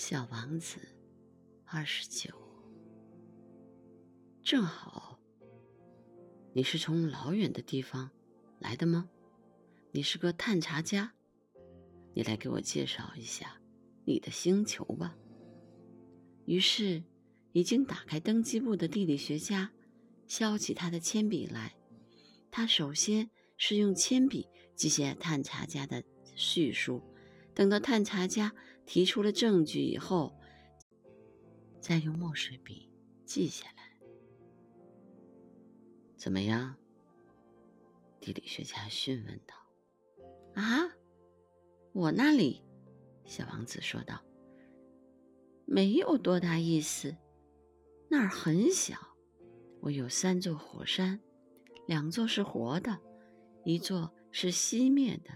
小王子，二十九。正好，你是从老远的地方来的吗？你是个探查家，你来给我介绍一下你的星球吧。于是，已经打开登记簿的地理学家削起他的铅笔来。他首先是用铅笔记下探查家的叙述。等到探查家提出了证据以后，再用墨水笔记下来。怎么样？地理学家询问道。“啊，我那里。”小王子说道，“没有多大意思。那儿很小。我有三座火山，两座是活的，一座是熄灭的。”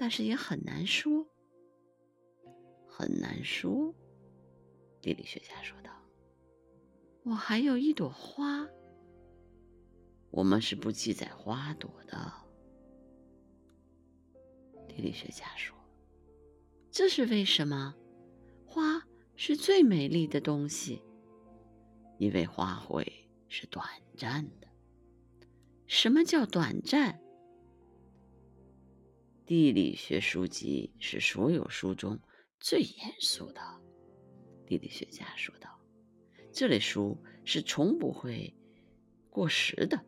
但是也很难说，很难说。地理学家说道：“我还有一朵花，我们是不记载花朵的。”地理学家说：“这是为什么？花是最美丽的东西，因为花卉是短暂的。什么叫短暂？”地理学书籍是所有书中最严肃的，地理学家说道：“这类书是从不会过时的，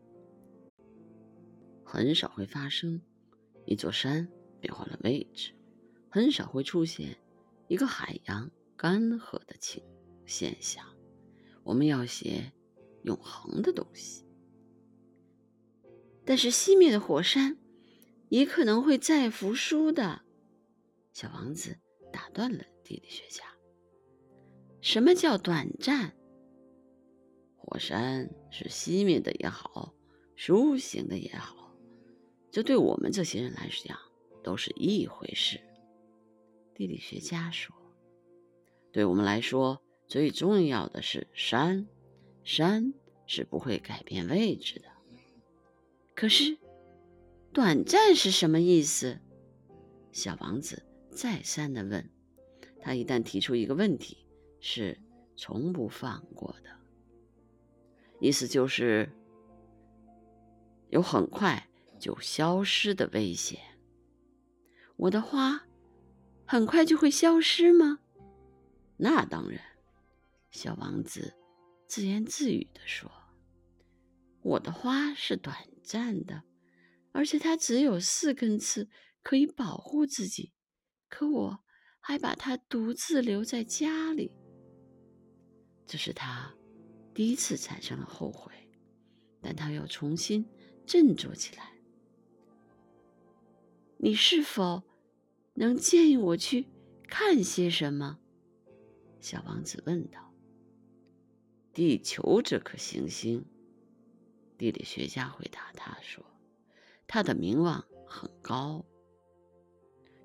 很少会发生一座山变换了位置，很少会出现一个海洋干涸的情现象。我们要写永恒的东西，但是熄灭的火山。”也可能会再复苏的，小王子断了地理学家。什么叫短暂？火山是熄灭的也好，苏醒的也好，这对我们这些人来讲都是一回事。地理学家说：“对我们来说，最重要的是山，山是不会改变位置的。可是。”短暂是什么意思？小王子再三的问。他一旦提出一个问题，是从不放过的。意思就是有很快就消失的危险。我的花很快就会消失吗？那当然。小王子自言自语地说：“我的花是短暂的。”而且它只有四根刺，可以保护自己。可我还把它独自留在家里。这是他第一次产生了后悔，但他又重新振作起来。你是否能建议我去看些什么？小王子问道。地球这颗行星，地理学家回答他说。他的名望很高，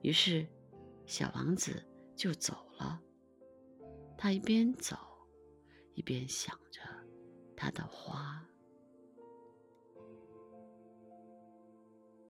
于是小王子就走了。他一边走，一边想着他的花。